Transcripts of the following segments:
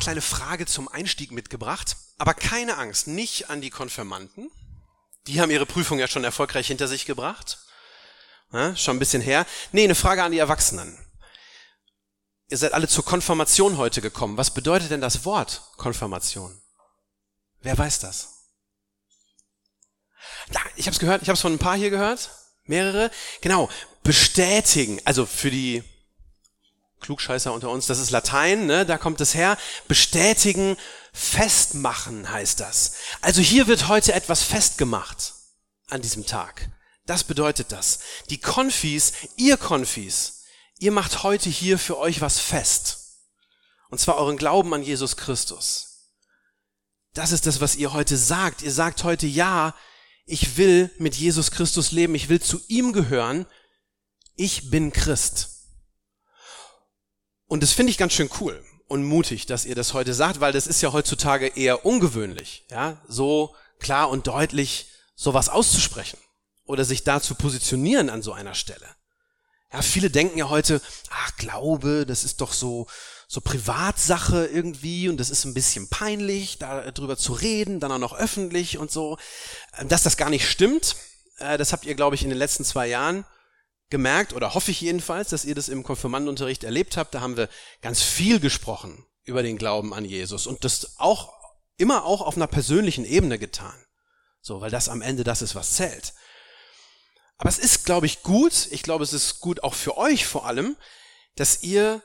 Kleine Frage zum Einstieg mitgebracht, aber keine Angst, nicht an die Konfirmanden. Die haben ihre Prüfung ja schon erfolgreich hinter sich gebracht. Ja, schon ein bisschen her. Nee, eine Frage an die Erwachsenen. Ihr seid alle zur Konfirmation heute gekommen. Was bedeutet denn das Wort Konfirmation? Wer weiß das? Da, ich habe es gehört, ich habe es von ein paar hier gehört, mehrere. Genau, bestätigen. Also für die Klugscheißer unter uns, das ist Latein, ne? da kommt es her. Bestätigen, festmachen heißt das. Also hier wird heute etwas festgemacht an diesem Tag. Das bedeutet das. Die Konfis, ihr Konfis, ihr macht heute hier für euch was fest. Und zwar euren Glauben an Jesus Christus. Das ist das, was ihr heute sagt. Ihr sagt heute, ja, ich will mit Jesus Christus leben, ich will zu ihm gehören, ich bin Christ. Und das finde ich ganz schön cool und mutig, dass ihr das heute sagt, weil das ist ja heutzutage eher ungewöhnlich, ja, so klar und deutlich sowas auszusprechen oder sich da zu positionieren an so einer Stelle. Ja, viele denken ja heute, ach, Glaube, das ist doch so, so Privatsache irgendwie und das ist ein bisschen peinlich, darüber zu reden, dann auch noch öffentlich und so. Dass das gar nicht stimmt, äh, das habt ihr, glaube ich, in den letzten zwei Jahren gemerkt, oder hoffe ich jedenfalls, dass ihr das im Konfirmandenunterricht erlebt habt. Da haben wir ganz viel gesprochen über den Glauben an Jesus und das auch immer auch auf einer persönlichen Ebene getan. So, weil das am Ende das ist, was zählt. Aber es ist, glaube ich, gut, ich glaube, es ist gut auch für euch vor allem, dass ihr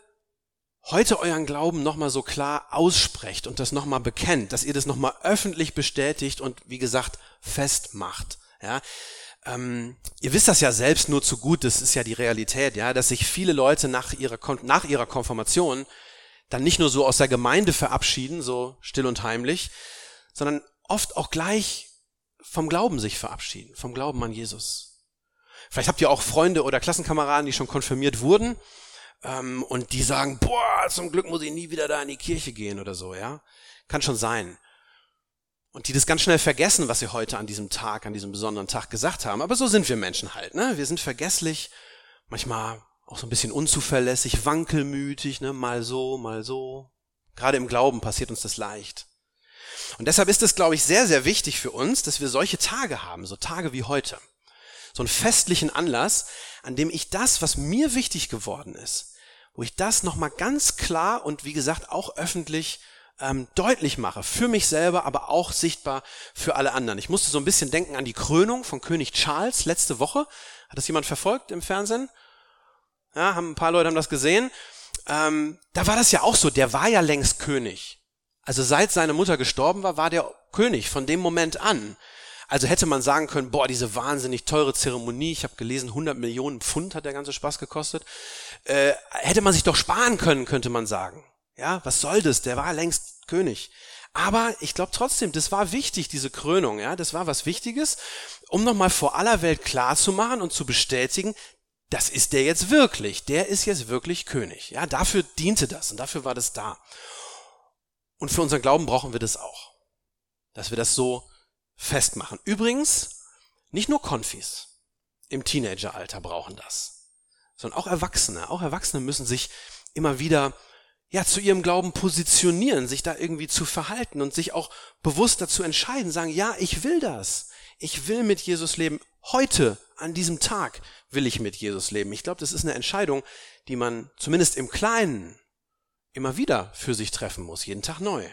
heute euren Glauben nochmal so klar aussprecht und das nochmal bekennt, dass ihr das nochmal öffentlich bestätigt und, wie gesagt, festmacht. Ja, ähm, ihr wisst das ja selbst nur zu gut, das ist ja die Realität, ja, dass sich viele Leute nach ihrer, nach ihrer Konfirmation dann nicht nur so aus der Gemeinde verabschieden, so still und heimlich, sondern oft auch gleich vom Glauben sich verabschieden, vom Glauben an Jesus. Vielleicht habt ihr auch Freunde oder Klassenkameraden, die schon konfirmiert wurden ähm, und die sagen, boah, zum Glück muss ich nie wieder da in die Kirche gehen oder so, ja. Kann schon sein und die das ganz schnell vergessen, was sie heute an diesem Tag, an diesem besonderen Tag gesagt haben. Aber so sind wir Menschen halt, ne? Wir sind vergesslich, manchmal auch so ein bisschen unzuverlässig, wankelmütig, ne? Mal so, mal so. Gerade im Glauben passiert uns das leicht. Und deshalb ist es, glaube ich, sehr, sehr wichtig für uns, dass wir solche Tage haben, so Tage wie heute. So einen festlichen Anlass, an dem ich das, was mir wichtig geworden ist, wo ich das nochmal ganz klar und wie gesagt auch öffentlich ähm, deutlich mache, für mich selber, aber auch sichtbar für alle anderen. Ich musste so ein bisschen denken an die Krönung von König Charles letzte Woche. Hat das jemand verfolgt im Fernsehen? Ja, haben ein paar Leute haben das gesehen. Ähm, da war das ja auch so, der war ja längst König. Also seit seine Mutter gestorben war, war der König von dem Moment an. Also hätte man sagen können, boah, diese wahnsinnig teure Zeremonie, ich habe gelesen, 100 Millionen Pfund hat der ganze Spaß gekostet, äh, hätte man sich doch sparen können, könnte man sagen. Ja, was soll das? Der war längst König. Aber ich glaube trotzdem, das war wichtig, diese Krönung, ja, das war was Wichtiges, um nochmal vor aller Welt klar zu machen und zu bestätigen, das ist der jetzt wirklich, der ist jetzt wirklich König. Ja, dafür diente das und dafür war das da. Und für unseren Glauben brauchen wir das auch, dass wir das so festmachen. Übrigens, nicht nur Konfis im Teenageralter brauchen das, sondern auch Erwachsene. Auch Erwachsene müssen sich immer wieder ja, zu ihrem Glauben positionieren, sich da irgendwie zu verhalten und sich auch bewusst dazu entscheiden, sagen, ja, ich will das. Ich will mit Jesus leben. Heute, an diesem Tag, will ich mit Jesus leben. Ich glaube, das ist eine Entscheidung, die man zumindest im Kleinen immer wieder für sich treffen muss, jeden Tag neu.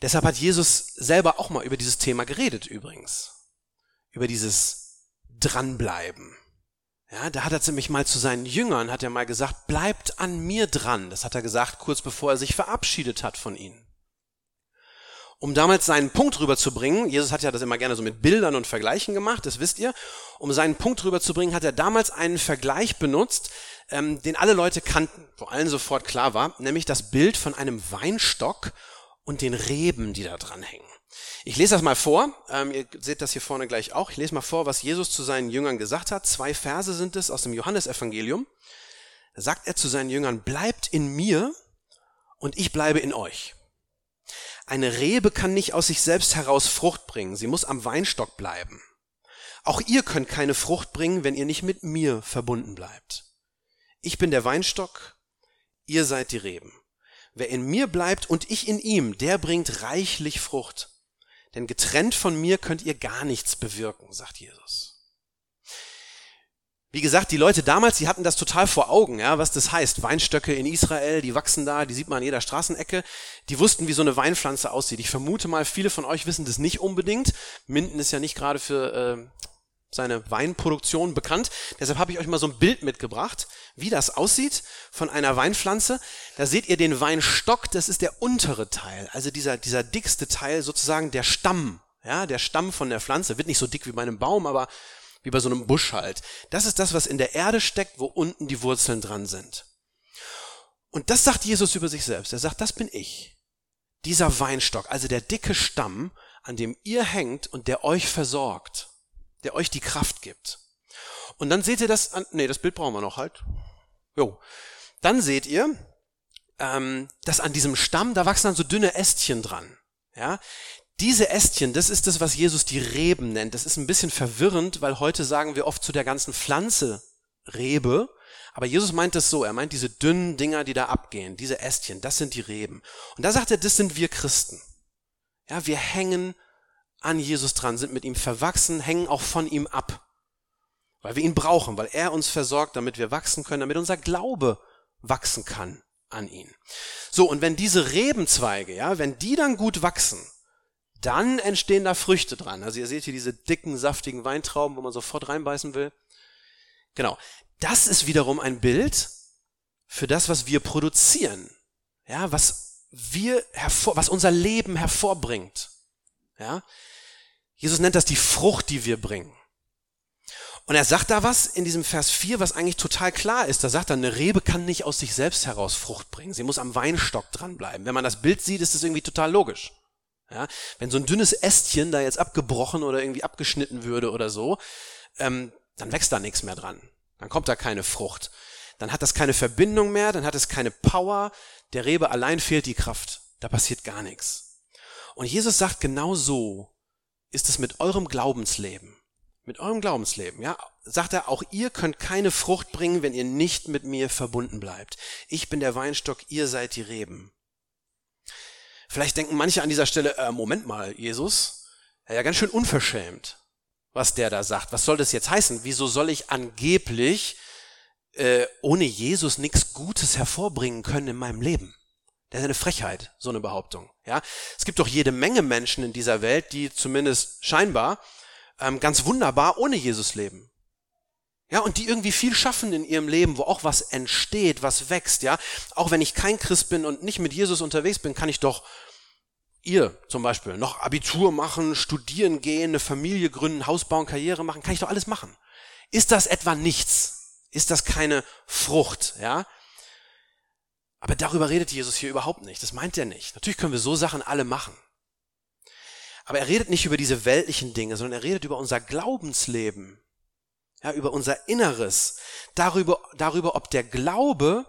Deshalb hat Jesus selber auch mal über dieses Thema geredet übrigens. Über dieses Dranbleiben. Ja, da hat er nämlich mal zu seinen Jüngern, hat er mal gesagt, bleibt an mir dran. Das hat er gesagt, kurz bevor er sich verabschiedet hat von ihnen. um damals seinen Punkt rüberzubringen, Jesus hat ja das immer gerne so mit Bildern und Vergleichen gemacht, das wisst ihr, um seinen Punkt rüberzubringen, hat er damals einen Vergleich benutzt, ähm, den alle Leute kannten, wo allen sofort klar war, nämlich das Bild von einem Weinstock und den Reben, die da dran hängen. Ich lese das mal vor, ähm, ihr seht das hier vorne gleich auch, ich lese mal vor, was Jesus zu seinen Jüngern gesagt hat. Zwei Verse sind es aus dem Johannesevangelium. Da sagt er zu seinen Jüngern, bleibt in mir und ich bleibe in euch. Eine Rebe kann nicht aus sich selbst heraus Frucht bringen, sie muss am Weinstock bleiben. Auch ihr könnt keine Frucht bringen, wenn ihr nicht mit mir verbunden bleibt. Ich bin der Weinstock, ihr seid die Reben. Wer in mir bleibt und ich in ihm, der bringt reichlich Frucht. Denn getrennt von mir könnt ihr gar nichts bewirken, sagt Jesus. Wie gesagt, die Leute damals, die hatten das total vor Augen, ja, was das heißt. Weinstöcke in Israel, die wachsen da, die sieht man an jeder Straßenecke. Die wussten, wie so eine Weinpflanze aussieht. Ich vermute mal, viele von euch wissen das nicht unbedingt. Minden ist ja nicht gerade für äh, seine Weinproduktion bekannt. Deshalb habe ich euch mal so ein Bild mitgebracht, wie das aussieht von einer Weinpflanze. Da seht ihr den Weinstock, das ist der untere Teil, also dieser, dieser dickste Teil, sozusagen der Stamm. Ja, der Stamm von der Pflanze wird nicht so dick wie bei einem Baum, aber wie bei so einem Busch halt. Das ist das, was in der Erde steckt, wo unten die Wurzeln dran sind. Und das sagt Jesus über sich selbst. Er sagt, das bin ich. Dieser Weinstock, also der dicke Stamm, an dem ihr hängt und der euch versorgt der euch die Kraft gibt. Und dann seht ihr das, an, nee, das Bild brauchen wir noch halt. Jo. Dann seht ihr, ähm, dass an diesem Stamm, da wachsen dann so dünne Ästchen dran. Ja, diese Ästchen, das ist das, was Jesus die Reben nennt. Das ist ein bisschen verwirrend, weil heute sagen wir oft zu der ganzen Pflanze Rebe. Aber Jesus meint das so, er meint diese dünnen Dinger, die da abgehen, diese Ästchen, das sind die Reben. Und da sagt er, das sind wir Christen. Ja, wir hängen an Jesus dran, sind mit ihm verwachsen, hängen auch von ihm ab. Weil wir ihn brauchen, weil er uns versorgt, damit wir wachsen können, damit unser Glaube wachsen kann an ihn. So, und wenn diese Rebenzweige, ja, wenn die dann gut wachsen, dann entstehen da Früchte dran. Also ihr seht hier diese dicken, saftigen Weintrauben, wo man sofort reinbeißen will. Genau. Das ist wiederum ein Bild für das, was wir produzieren. Ja, was wir hervor, was unser Leben hervorbringt. Ja, Jesus nennt das die Frucht, die wir bringen. Und er sagt da was in diesem Vers 4, was eigentlich total klar ist. Da sagt er, eine Rebe kann nicht aus sich selbst heraus Frucht bringen. Sie muss am Weinstock dranbleiben. Wenn man das Bild sieht, ist das irgendwie total logisch. Ja, wenn so ein dünnes Ästchen da jetzt abgebrochen oder irgendwie abgeschnitten würde oder so, ähm, dann wächst da nichts mehr dran. Dann kommt da keine Frucht. Dann hat das keine Verbindung mehr, dann hat es keine Power. Der Rebe allein fehlt die Kraft. Da passiert gar nichts. Und Jesus sagt genau so ist es mit eurem Glaubensleben. Mit eurem Glaubensleben, ja, sagt er, auch ihr könnt keine Frucht bringen, wenn ihr nicht mit mir verbunden bleibt. Ich bin der Weinstock, ihr seid die Reben. Vielleicht denken manche an dieser Stelle, äh, Moment mal, Jesus, ja, ganz schön unverschämt, was der da sagt. Was soll das jetzt heißen? Wieso soll ich angeblich äh, ohne Jesus nichts Gutes hervorbringen können in meinem Leben? Das ist eine Frechheit, so eine Behauptung. Ja, es gibt doch jede Menge Menschen in dieser Welt, die zumindest scheinbar ähm, ganz wunderbar ohne Jesus leben. Ja, und die irgendwie viel schaffen in ihrem Leben, wo auch was entsteht, was wächst, ja. Auch wenn ich kein Christ bin und nicht mit Jesus unterwegs bin, kann ich doch ihr zum Beispiel noch Abitur machen, studieren gehen, eine Familie gründen, Haus bauen, Karriere machen, kann ich doch alles machen. Ist das etwa nichts? Ist das keine Frucht, ja? Aber darüber redet Jesus hier überhaupt nicht. Das meint er nicht. Natürlich können wir so Sachen alle machen. Aber er redet nicht über diese weltlichen Dinge, sondern er redet über unser Glaubensleben. Ja, über unser Inneres. Darüber, darüber, ob der Glaube,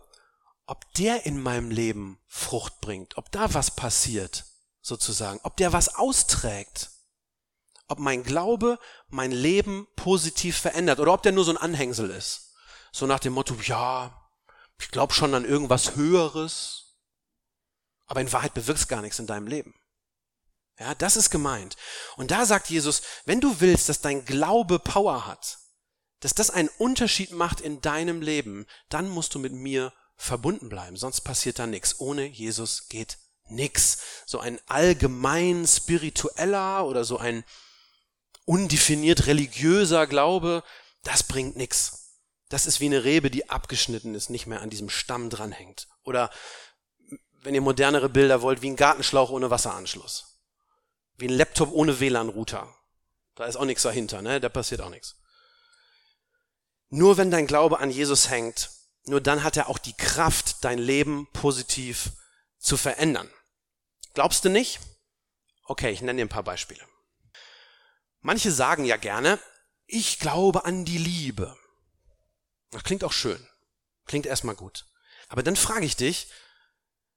ob der in meinem Leben Frucht bringt, ob da was passiert, sozusagen, ob der was austrägt. Ob mein Glaube mein Leben positiv verändert oder ob der nur so ein Anhängsel ist. So nach dem Motto, ja, ich glaube schon an irgendwas Höheres, aber in Wahrheit bewirkt es gar nichts in deinem Leben. Ja, das ist gemeint. Und da sagt Jesus, wenn du willst, dass dein Glaube Power hat, dass das einen Unterschied macht in deinem Leben, dann musst du mit mir verbunden bleiben, sonst passiert da nichts. Ohne Jesus geht nichts. So ein allgemein spiritueller oder so ein undefiniert religiöser Glaube, das bringt nichts. Das ist wie eine Rebe, die abgeschnitten ist, nicht mehr an diesem Stamm dranhängt. Oder wenn ihr modernere Bilder wollt, wie ein Gartenschlauch ohne Wasseranschluss. Wie ein Laptop ohne WLAN-Router. Da ist auch nichts dahinter, ne? Da passiert auch nichts. Nur wenn dein Glaube an Jesus hängt, nur dann hat er auch die Kraft, dein Leben positiv zu verändern. Glaubst du nicht? Okay, ich nenne dir ein paar Beispiele. Manche sagen ja gerne, ich glaube an die Liebe. Das klingt auch schön. Klingt erstmal gut. Aber dann frage ich dich,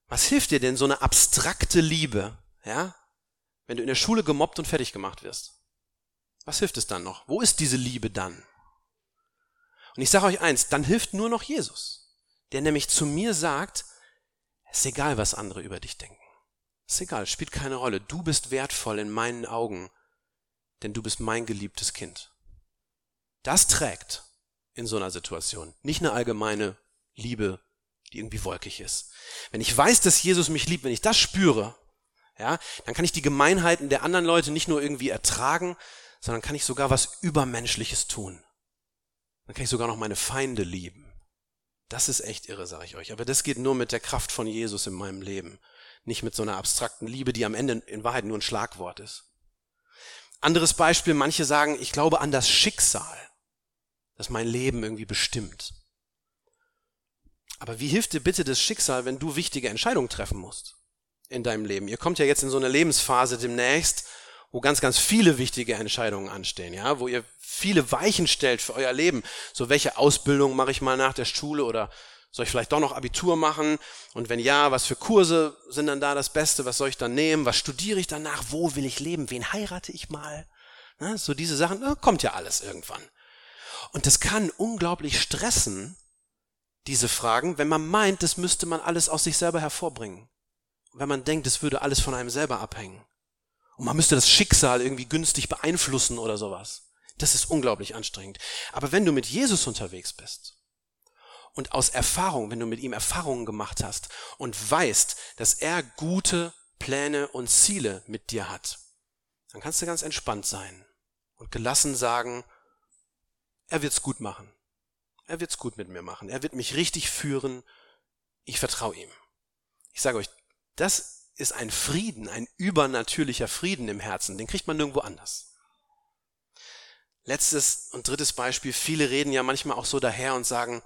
was hilft dir denn so eine abstrakte Liebe, ja? Wenn du in der Schule gemobbt und fertig gemacht wirst. Was hilft es dann noch? Wo ist diese Liebe dann? Und ich sage euch eins, dann hilft nur noch Jesus, der nämlich zu mir sagt, es ist egal, was andere über dich denken. Es ist egal, spielt keine Rolle. Du bist wertvoll in meinen Augen, denn du bist mein geliebtes Kind. Das trägt in so einer Situation. Nicht eine allgemeine Liebe, die irgendwie wolkig ist. Wenn ich weiß, dass Jesus mich liebt, wenn ich das spüre, ja, dann kann ich die Gemeinheiten der anderen Leute nicht nur irgendwie ertragen, sondern kann ich sogar was Übermenschliches tun. Dann kann ich sogar noch meine Feinde lieben. Das ist echt irre, sage ich euch. Aber das geht nur mit der Kraft von Jesus in meinem Leben. Nicht mit so einer abstrakten Liebe, die am Ende in Wahrheit nur ein Schlagwort ist. Anderes Beispiel, manche sagen, ich glaube an das Schicksal das mein Leben irgendwie bestimmt. Aber wie hilft dir bitte das Schicksal, wenn du wichtige Entscheidungen treffen musst in deinem Leben? Ihr kommt ja jetzt in so eine Lebensphase demnächst, wo ganz, ganz viele wichtige Entscheidungen anstehen, ja, wo ihr viele Weichen stellt für euer Leben. So, welche Ausbildung mache ich mal nach der Schule oder soll ich vielleicht doch noch Abitur machen? Und wenn ja, was für Kurse sind dann da das Beste? Was soll ich dann nehmen? Was studiere ich danach? Wo will ich leben? Wen heirate ich mal? Na, so diese Sachen, na, kommt ja alles irgendwann. Und das kann unglaublich stressen, diese Fragen, wenn man meint, das müsste man alles aus sich selber hervorbringen. Wenn man denkt, es würde alles von einem selber abhängen. Und man müsste das Schicksal irgendwie günstig beeinflussen oder sowas. Das ist unglaublich anstrengend. Aber wenn du mit Jesus unterwegs bist und aus Erfahrung, wenn du mit ihm Erfahrungen gemacht hast und weißt, dass er gute Pläne und Ziele mit dir hat, dann kannst du ganz entspannt sein und gelassen sagen, er wird's gut machen. Er wird's gut mit mir machen. Er wird mich richtig führen. Ich vertraue ihm. Ich sage euch, das ist ein Frieden, ein übernatürlicher Frieden im Herzen. Den kriegt man nirgendwo anders. Letztes und drittes Beispiel. Viele reden ja manchmal auch so daher und sagen,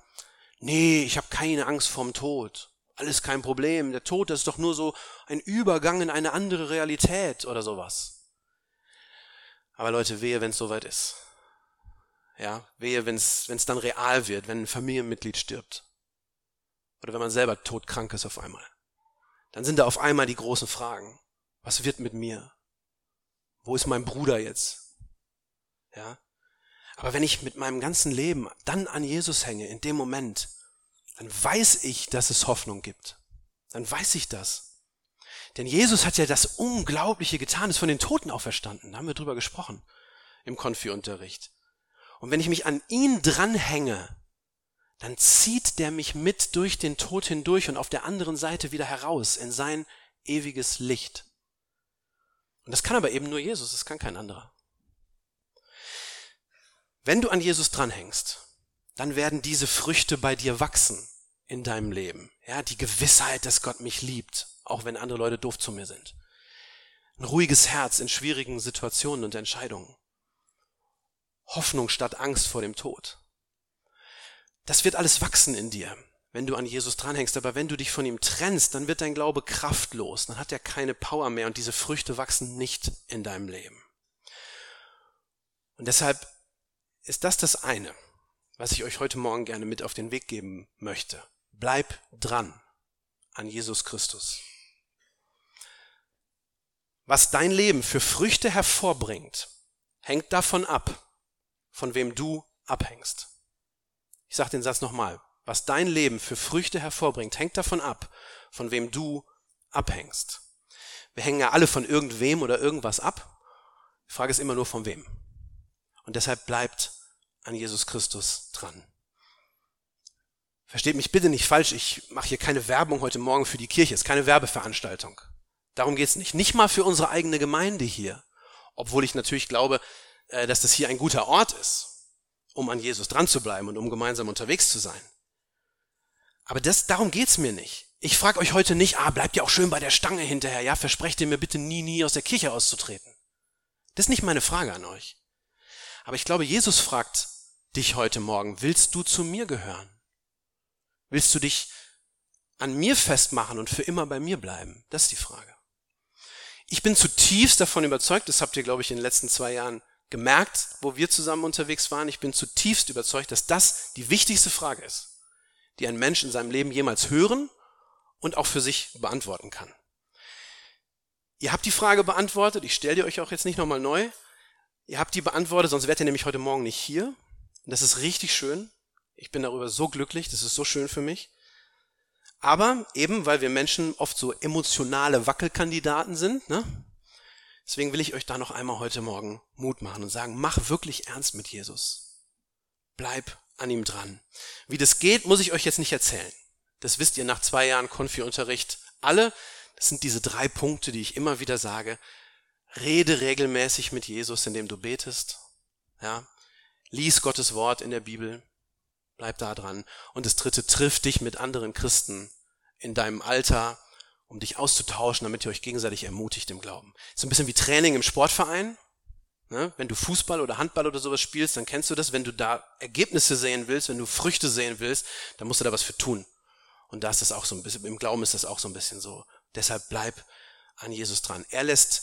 nee, ich habe keine Angst vorm Tod. Alles kein Problem. Der Tod ist doch nur so ein Übergang in eine andere Realität oder sowas. Aber Leute, wehe, wenn es soweit ist. Ja, wehe, wenn es dann real wird, wenn ein Familienmitglied stirbt. Oder wenn man selber todkrank ist auf einmal. Dann sind da auf einmal die großen Fragen. Was wird mit mir? Wo ist mein Bruder jetzt? Ja. Aber wenn ich mit meinem ganzen Leben dann an Jesus hänge, in dem Moment, dann weiß ich, dass es Hoffnung gibt. Dann weiß ich das. Denn Jesus hat ja das Unglaubliche getan, ist von den Toten auferstanden. Da haben wir drüber gesprochen im Konfi-Unterricht. Und wenn ich mich an ihn dranhänge, dann zieht der mich mit durch den Tod hindurch und auf der anderen Seite wieder heraus in sein ewiges Licht. Und das kann aber eben nur Jesus, das kann kein anderer. Wenn du an Jesus dranhängst, dann werden diese Früchte bei dir wachsen in deinem Leben. Ja, die Gewissheit, dass Gott mich liebt, auch wenn andere Leute doof zu mir sind. Ein ruhiges Herz in schwierigen Situationen und Entscheidungen. Hoffnung statt Angst vor dem Tod. Das wird alles wachsen in dir, wenn du an Jesus dranhängst. Aber wenn du dich von ihm trennst, dann wird dein Glaube kraftlos. Dann hat er keine Power mehr und diese Früchte wachsen nicht in deinem Leben. Und deshalb ist das das eine, was ich euch heute Morgen gerne mit auf den Weg geben möchte. Bleib dran an Jesus Christus. Was dein Leben für Früchte hervorbringt, hängt davon ab, von wem du abhängst. Ich sage den Satz nochmal. Was dein Leben für Früchte hervorbringt, hängt davon ab, von wem du abhängst. Wir hängen ja alle von irgendwem oder irgendwas ab. Die Frage ist immer nur von wem. Und deshalb bleibt an Jesus Christus dran. Versteht mich bitte nicht falsch, ich mache hier keine Werbung heute Morgen für die Kirche, es ist keine Werbeveranstaltung. Darum geht's nicht. Nicht mal für unsere eigene Gemeinde hier. Obwohl ich natürlich glaube, dass das hier ein guter Ort ist, um an Jesus dran zu bleiben und um gemeinsam unterwegs zu sein. Aber das, darum geht's mir nicht. Ich frage euch heute nicht, ah, bleibt ihr auch schön bei der Stange hinterher, ja, versprecht ihr mir bitte nie, nie aus der Kirche auszutreten. Das ist nicht meine Frage an euch. Aber ich glaube, Jesus fragt dich heute Morgen, willst du zu mir gehören? Willst du dich an mir festmachen und für immer bei mir bleiben? Das ist die Frage. Ich bin zutiefst davon überzeugt, das habt ihr, glaube ich, in den letzten zwei Jahren gemerkt, wo wir zusammen unterwegs waren. Ich bin zutiefst überzeugt, dass das die wichtigste Frage ist, die ein Mensch in seinem Leben jemals hören und auch für sich beantworten kann. Ihr habt die Frage beantwortet, ich stelle die euch auch jetzt nicht nochmal neu. Ihr habt die beantwortet, sonst wärt ihr nämlich heute Morgen nicht hier. Und das ist richtig schön. Ich bin darüber so glücklich, das ist so schön für mich. Aber eben, weil wir Menschen oft so emotionale Wackelkandidaten sind, ne? Deswegen will ich euch da noch einmal heute Morgen Mut machen und sagen, mach wirklich ernst mit Jesus. Bleib an ihm dran. Wie das geht, muss ich euch jetzt nicht erzählen. Das wisst ihr nach zwei Jahren Konfi-Unterricht alle. Das sind diese drei Punkte, die ich immer wieder sage. Rede regelmäßig mit Jesus, indem du betest. Ja. Lies Gottes Wort in der Bibel. Bleib da dran. Und das dritte, triff dich mit anderen Christen in deinem Alter, um dich auszutauschen, damit ihr euch gegenseitig ermutigt im Glauben. So ein bisschen wie Training im Sportverein. Ne? Wenn du Fußball oder Handball oder sowas spielst, dann kennst du das. Wenn du da Ergebnisse sehen willst, wenn du Früchte sehen willst, dann musst du da was für tun. Und da ist das auch so ein bisschen, im Glauben ist das auch so ein bisschen so. Deshalb bleib an Jesus dran. Er lässt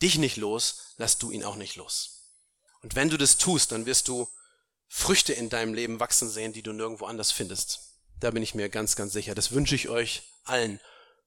dich nicht los, lass du ihn auch nicht los. Und wenn du das tust, dann wirst du Früchte in deinem Leben wachsen sehen, die du nirgendwo anders findest. Da bin ich mir ganz, ganz sicher. Das wünsche ich euch allen